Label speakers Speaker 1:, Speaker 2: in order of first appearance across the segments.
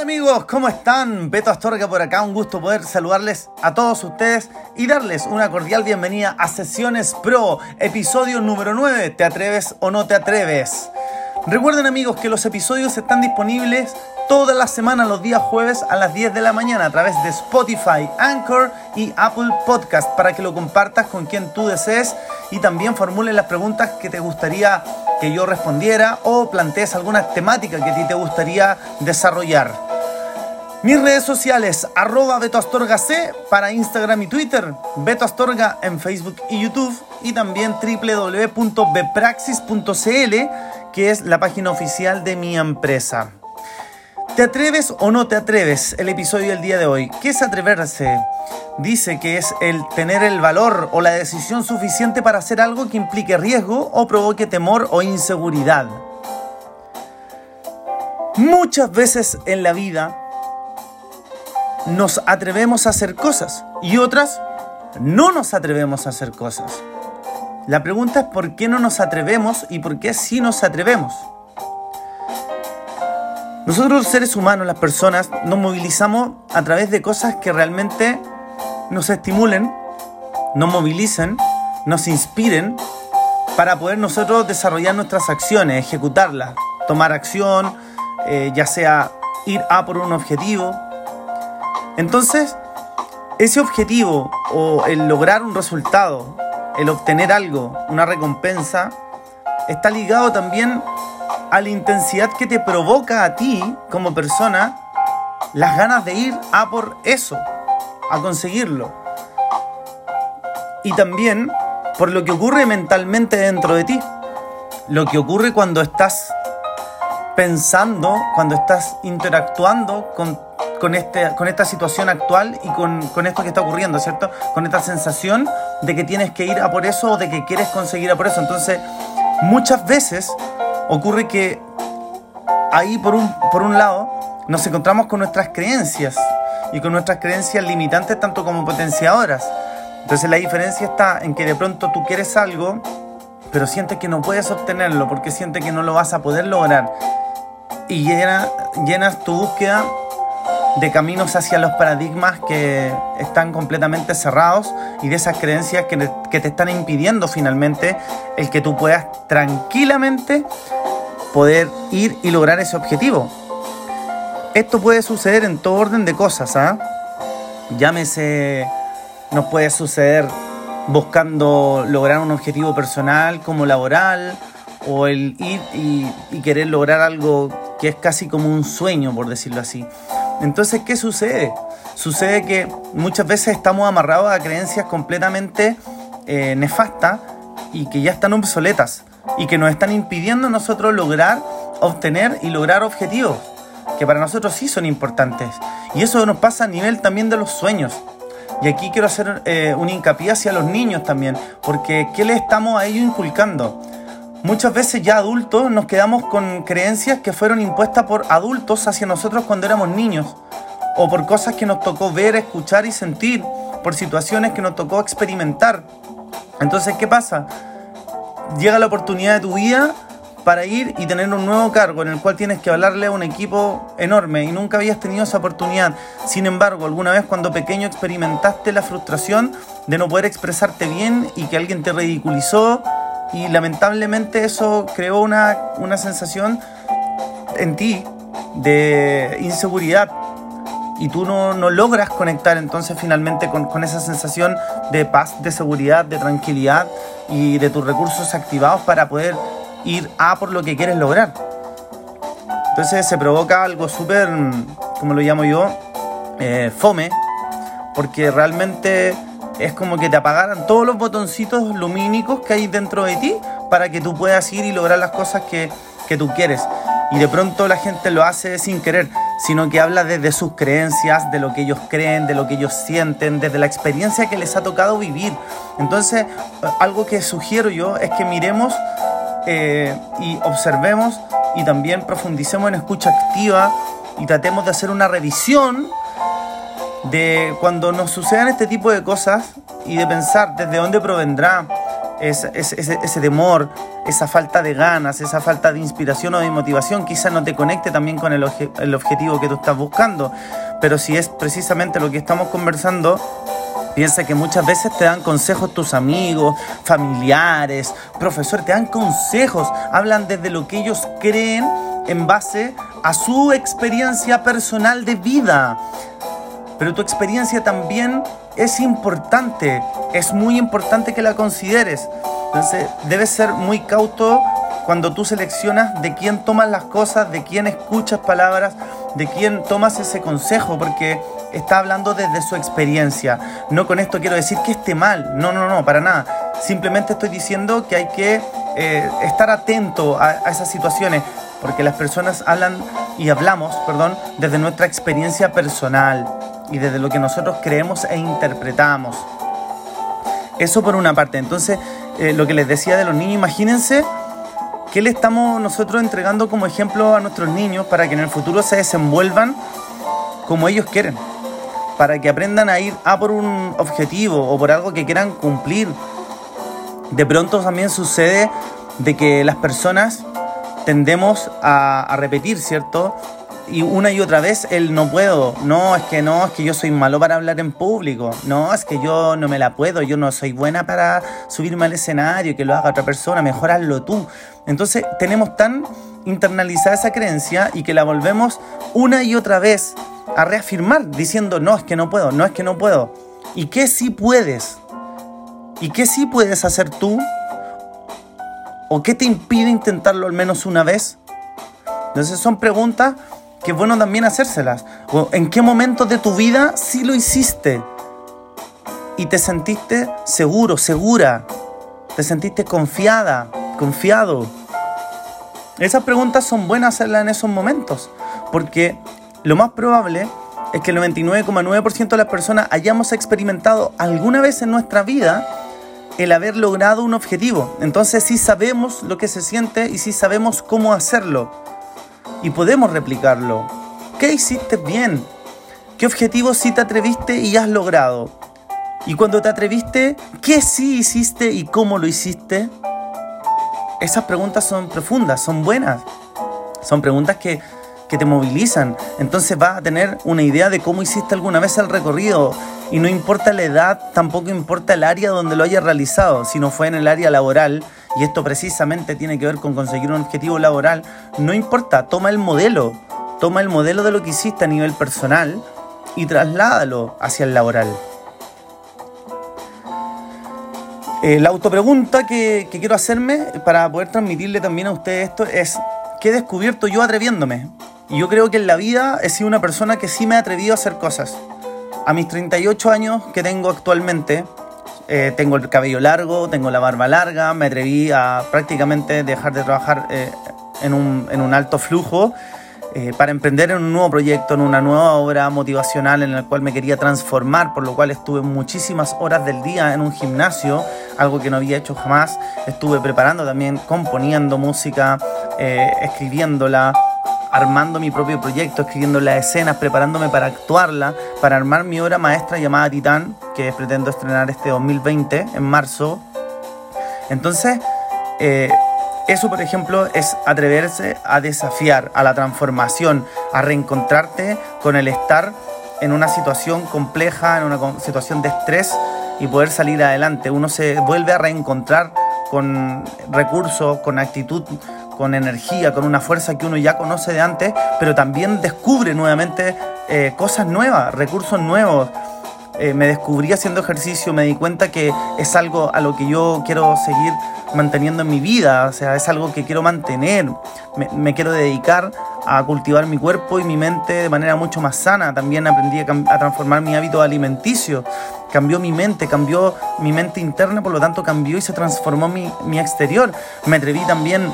Speaker 1: Hola amigos, ¿cómo están? Beto Astorga por acá, un gusto poder saludarles a todos ustedes y darles una cordial bienvenida a Sesiones Pro, episodio número 9, ¿te atreves o no te atreves? Recuerden amigos que los episodios están disponibles todas las semanas los días jueves a las 10 de la mañana a través de Spotify, Anchor y Apple Podcast para que lo compartas con quien tú desees y también formules las preguntas que te gustaría que yo respondiera o plantees alguna temática que a ti te gustaría desarrollar. Mis redes sociales, arroba Beto Astorga C para Instagram y Twitter, Beto Astorga en Facebook y YouTube y también www.bepraxis.cl que es la página oficial de mi empresa. ¿Te atreves o no te atreves? El episodio del día de hoy. ¿Qué es atreverse? Dice que es el tener el valor o la decisión suficiente para hacer algo que implique riesgo o provoque temor o inseguridad. Muchas veces en la vida nos atrevemos a hacer cosas y otras no nos atrevemos a hacer cosas. La pregunta es por qué no nos atrevemos y por qué sí nos atrevemos. Nosotros los seres humanos, las personas, nos movilizamos a través de cosas que realmente nos estimulen, nos movilicen, nos inspiren para poder nosotros desarrollar nuestras acciones, ejecutarlas, tomar acción, eh, ya sea ir a por un objetivo. Entonces, ese objetivo o el lograr un resultado, el obtener algo, una recompensa, está ligado también a la intensidad que te provoca a ti como persona las ganas de ir a por eso, a conseguirlo. Y también por lo que ocurre mentalmente dentro de ti. Lo que ocurre cuando estás pensando, cuando estás interactuando con, con, este, con esta situación actual y con, con, esto que está ocurriendo, ¿cierto? Con esta sensación de que tienes que ir a por eso o de que quieres conseguir a por eso. Entonces, muchas veces ocurre que ahí por un, por un lado nos encontramos con nuestras creencias y con nuestras creencias limitantes tanto como potenciadoras. Entonces la diferencia está en que de pronto tú quieres algo, pero sientes que no puedes obtenerlo porque sientes que no lo vas a poder lograr. Y llenas tu búsqueda de caminos hacia los paradigmas que están completamente cerrados y de esas creencias que, que te están impidiendo finalmente el que tú puedas tranquilamente poder ir y lograr ese objetivo. Esto puede suceder en todo orden de cosas, ¿ah? Llámese, nos puede suceder buscando lograr un objetivo personal como laboral, o el ir y, y, querer lograr algo que es casi como un sueño, por decirlo así. Entonces, ¿qué sucede? Sucede que muchas veces estamos amarrados a creencias completamente eh, nefastas y que ya están obsoletas y que nos están impidiendo a nosotros lograr, obtener y lograr objetivos que para nosotros sí son importantes. Y eso nos pasa a nivel también de los sueños. Y aquí quiero hacer eh, un hincapié hacia los niños también, porque ¿qué le estamos a ellos inculcando? Muchas veces ya adultos nos quedamos con creencias que fueron impuestas por adultos hacia nosotros cuando éramos niños, o por cosas que nos tocó ver, escuchar y sentir, por situaciones que nos tocó experimentar. Entonces, ¿qué pasa? llega la oportunidad de tu vida para ir y tener un nuevo cargo en el cual tienes que hablarle a un equipo enorme y nunca habías tenido esa oportunidad. Sin embargo, alguna vez cuando pequeño experimentaste la frustración de no poder expresarte bien y que alguien te ridiculizó y lamentablemente eso creó una, una sensación en ti de inseguridad y tú no, no, logras conectar entonces finalmente con, con esa sensación de paz, de seguridad, de tranquilidad y de tus recursos activados para poder ir a por lo que quieres lograr. Entonces se provoca algo súper, como lo llamo yo, eh, fome, porque realmente es como que te apagaran todos los botoncitos lumínicos que hay dentro de ti para que tú puedas ir y lograr las cosas que, que tú quieres. Y de pronto la gente lo hace sin querer sino que habla desde sus creencias, de lo que ellos creen, de lo que ellos sienten, desde la experiencia que les ha tocado vivir. Entonces, algo que sugiero yo es que miremos eh, y observemos y también profundicemos en escucha activa y tratemos de hacer una revisión de cuando nos sucedan este tipo de cosas y de pensar desde dónde provendrá, ese, temor, esa falta de ganas, esa falta de inspiración o de motivación, quizás no te conecte también con el, el objetivo que tú estás buscando. Pero si es precisamente lo que estamos conversando, Piensa que muchas veces te dan consejos tus amigos, familiares, profesores, te dan consejos, hablan desde lo que ellos creen en base a su experiencia personal de vida. Pero tu experiencia también es importante, es muy importante que la consideres. Entonces debes ser muy cauto cuando tú seleccionas de quién tomas las cosas, de quién escuchas palabras, de quién tomas ese consejo, porque está hablando desde su experiencia. No con esto quiero decir que esté mal, no, no, no, para nada. Simplemente estoy diciendo que hay que eh, estar atento a, a esas situaciones, porque las personas hablan y hablamos, perdón, desde nuestra experiencia personal y desde lo que nosotros creemos e interpretamos. Eso por una parte. Entonces, eh, lo que les decía de los niños, imagínense qué le estamos nosotros entregando como ejemplo a nuestros niños para que en el futuro se desenvuelvan como ellos quieren, para que aprendan a ir a por un objetivo o por algo que quieran cumplir. De pronto también sucede de que las personas tendemos a, a repetir, ¿cierto? Y una y otra vez el no puedo, no, es que no, es que yo soy malo para hablar en público, no, es que yo no me la puedo, yo no soy buena para subirme al escenario, que lo haga otra persona, mejor hazlo tú. Entonces tenemos tan internalizada esa creencia y que la volvemos una y otra vez a reafirmar diciendo, no, es que no puedo, no es que no puedo. ¿Y qué sí puedes? ¿Y qué sí puedes hacer tú? ¿O qué te impide intentarlo al menos una vez? Entonces son preguntas que bueno también hacérselas. O en qué momento de tu vida sí lo hiciste y te sentiste seguro, segura, te sentiste confiada, confiado. Esas preguntas son buenas hacerlas en esos momentos, porque lo más probable es que el 99,9% de las personas hayamos experimentado alguna vez en nuestra vida el haber logrado un objetivo. Entonces sí sabemos lo que se siente y sí sabemos cómo hacerlo y podemos replicarlo. ¿Qué hiciste bien? ¿Qué objetivo sí te atreviste y has logrado? Y cuando te atreviste, ¿qué sí hiciste y cómo lo hiciste? Esas preguntas son profundas, son buenas. Son preguntas que, que te movilizan. Entonces vas a tener una idea de cómo hiciste alguna vez el recorrido. Y no importa la edad, tampoco importa el área donde lo hayas realizado. Si no fue en el área laboral, y esto precisamente tiene que ver con conseguir un objetivo laboral, no importa, toma el modelo, toma el modelo de lo que hiciste a nivel personal y trasládalo hacia el laboral. Eh, la autopregunta que, que quiero hacerme para poder transmitirle también a ustedes esto es, ¿qué he descubierto yo atreviéndome? Y yo creo que en la vida he sido una persona que sí me ha atrevido a hacer cosas. A mis 38 años que tengo actualmente, eh, tengo el cabello largo, tengo la barba larga, me atreví a prácticamente dejar de trabajar eh, en, un, en, un, alto flujo eh, para emprender en un nuevo proyecto, en una nueva obra motivacional en la cual me quería transformar, por lo cual estuve muchísimas horas del día en un gimnasio, algo que no había hecho jamás. Estuve preparando también, componiendo música, escribiéndola armando mi propio proyecto, escribiendo las escenas, preparándome para actuarla, para armar mi obra maestra llamada Titán, que pretendo estrenar este 2020, en marzo. Entonces, eh, eso, por ejemplo, es atreverse a desafiar, a la transformación, a reencontrarte con el estar en una situación compleja, en una situación de estrés y poder salir adelante. Uno se vuelve a reencontrar con recursos, con actitud, con energía, con una fuerza que uno ya conoce de antes, pero también descubre nuevamente eh, cosas nuevas, recursos nuevos. Eh, me descubrí haciendo ejercicio, me di cuenta que es algo a lo que yo quiero seguir manteniendo en mi vida, o sea, es algo que quiero mantener, me, quiero dedicar a cultivar mi cuerpo y mi mente de manera mucho más sana, también aprendí a, transformar mi hábito alimenticio, cambió mi mente, cambió mi mente interna, por lo tanto cambió y se transformó mi, mi exterior, me atreví también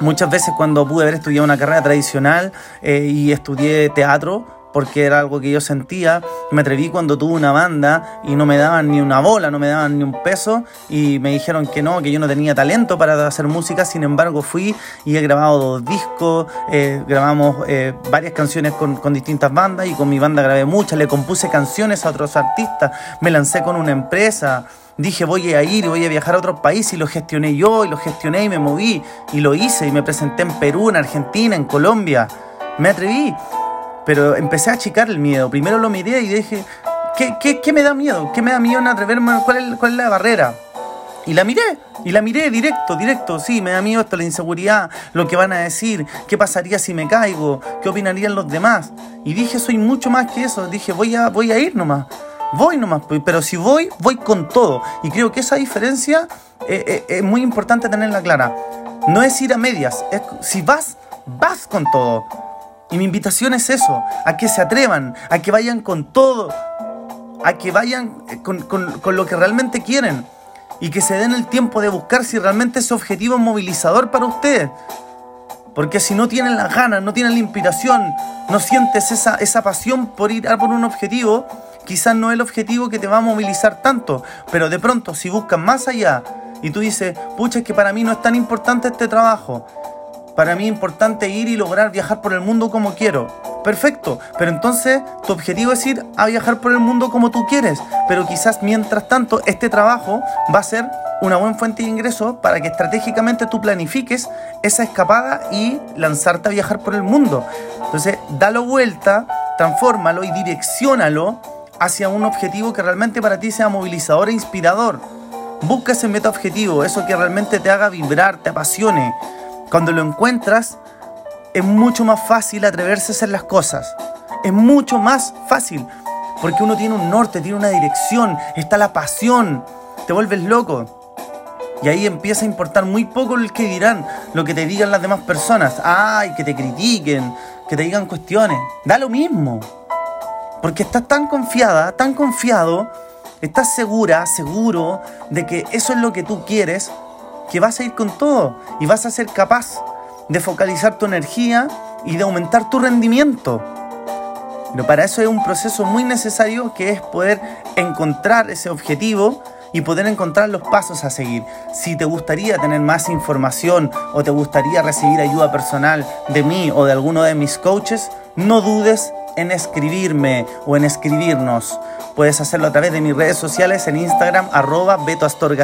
Speaker 1: Muchas veces cuando pude haber estudiado una carrera tradicional eh, y estudié teatro, porque era algo que yo sentía. Me atreví cuando tuve una banda y no me daban ni una bola, no me daban ni un peso. Y me dijeron que no, que yo no tenía talento para hacer música. Sin embargo, fui y he grabado dos discos, eh, grabamos eh, varias canciones con, con distintas bandas y con mi banda grabé muchas, le compuse canciones a otros artistas, me lancé con una empresa. Dije voy a ir, voy a viajar a otro país y lo gestioné yo y lo gestioné y me moví. Y lo hice. Y me presenté en Perú, en Argentina, en Colombia. Me atreví, pero empecé a achicar el miedo. Primero lo miré y dije, ¿qué, qué, me da miedo? ¿Qué me da miedo en atreverme? ¿Cuál es, ¿Cuál es la barrera? Y la miré, y la miré directo, directo, sí, me da miedo esto, la inseguridad, lo que van a decir, qué pasaría si me caigo, qué opinarían los demás. Y dije, soy mucho más que eso, dije, voy a, voy a ir nomás voy nomás, pero si voy, voy con todo. Y creo que esa diferencia eh, eh, es muy importante tenerla clara. No es ir a medias, si vas, vas con todo. Y mi invitación es eso, a que se atrevan, a que vayan con todo, a que vayan eh, con, con lo que realmente quieren y que se den el tiempo de buscar si realmente ese objetivo es movilizador para ustedes. Porque si no tienen las ganas, no tienen la inspiración, no sientes esa, esa pasión por ir a por un objetivo, quizás no es el objetivo que te va a movilizar tanto, pero de pronto si buscas más allá y tú dices, pucha, es que para mí no es tan importante este trabajo, para mí es importante ir y lograr viajar por el mundo como quiero. Perfecto, pero entonces tu objetivo es ir a viajar por el mundo como tú quieres, pero quizás mientras tanto este trabajo va a ser una buena fuente de ingresos para que estratégicamente tú planifiques esa escapada y lanzarte a viajar por el mundo. Entonces, dalo vuelta, transfórmalo y direccionalo hacia un objetivo que realmente para ti sea movilizador e inspirador. Busca ese meta objetivo, eso que realmente te haga vibrar, te apasione. Cuando lo encuentras, es mucho más fácil atreverse a hacer las cosas. Es mucho más fácil. Porque uno tiene un norte, tiene una dirección, está la pasión, te vuelves loco. Y ahí empieza a importar muy poco el que dirán, lo que te digan las demás personas. Ay, que te critiquen, que te digan cuestiones. Da lo mismo. Porque estás tan confiada, tan confiado, estás segura, seguro de que eso es lo que tú quieres, que vas a ir con todo y vas a ser capaz de focalizar tu energía y de aumentar tu rendimiento. Pero para eso es un proceso muy necesario que es poder encontrar ese objetivo y poder encontrar los pasos a seguir. Si te gustaría tener más información o te gustaría recibir ayuda personal de mí o de alguno de mis coaches, no dudes en escribirme o en escribirnos. Puedes hacerlo a través de mis redes sociales en Instagram, arroba betoastorgac.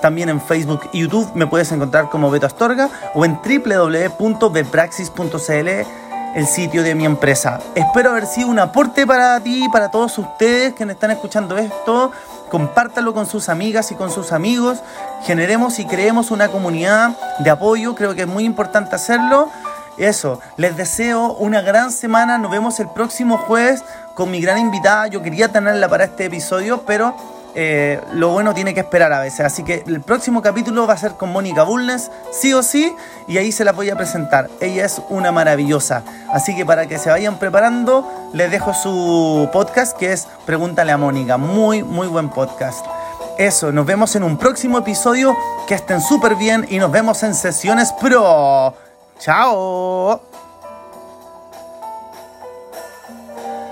Speaker 1: También en Facebook y YouTube me puedes encontrar como Beto Astorga o en www.bepraxis.cl el sitio de mi empresa. Espero haber sido un aporte para ti, para todos ustedes que me están escuchando esto. Compártalo con sus amigas y con sus amigos. Generemos y creemos una comunidad de apoyo. Creo que es muy importante hacerlo. Eso, les deseo una gran semana. Nos vemos el próximo jueves con mi gran invitada. Yo quería tenerla para este episodio, pero eh, lo bueno tiene que esperar a veces. Así que el próximo capítulo va a ser con Mónica Bulnes, sí o sí, y ahí se la voy a presentar. Ella es una maravillosa. Así que para que se vayan preparando, les dejo su podcast que es Pregúntale a Mónica. Muy, muy buen podcast. Eso, nos vemos en un próximo episodio. Que estén súper bien y nos vemos en Sesiones Pro. 瞧哦。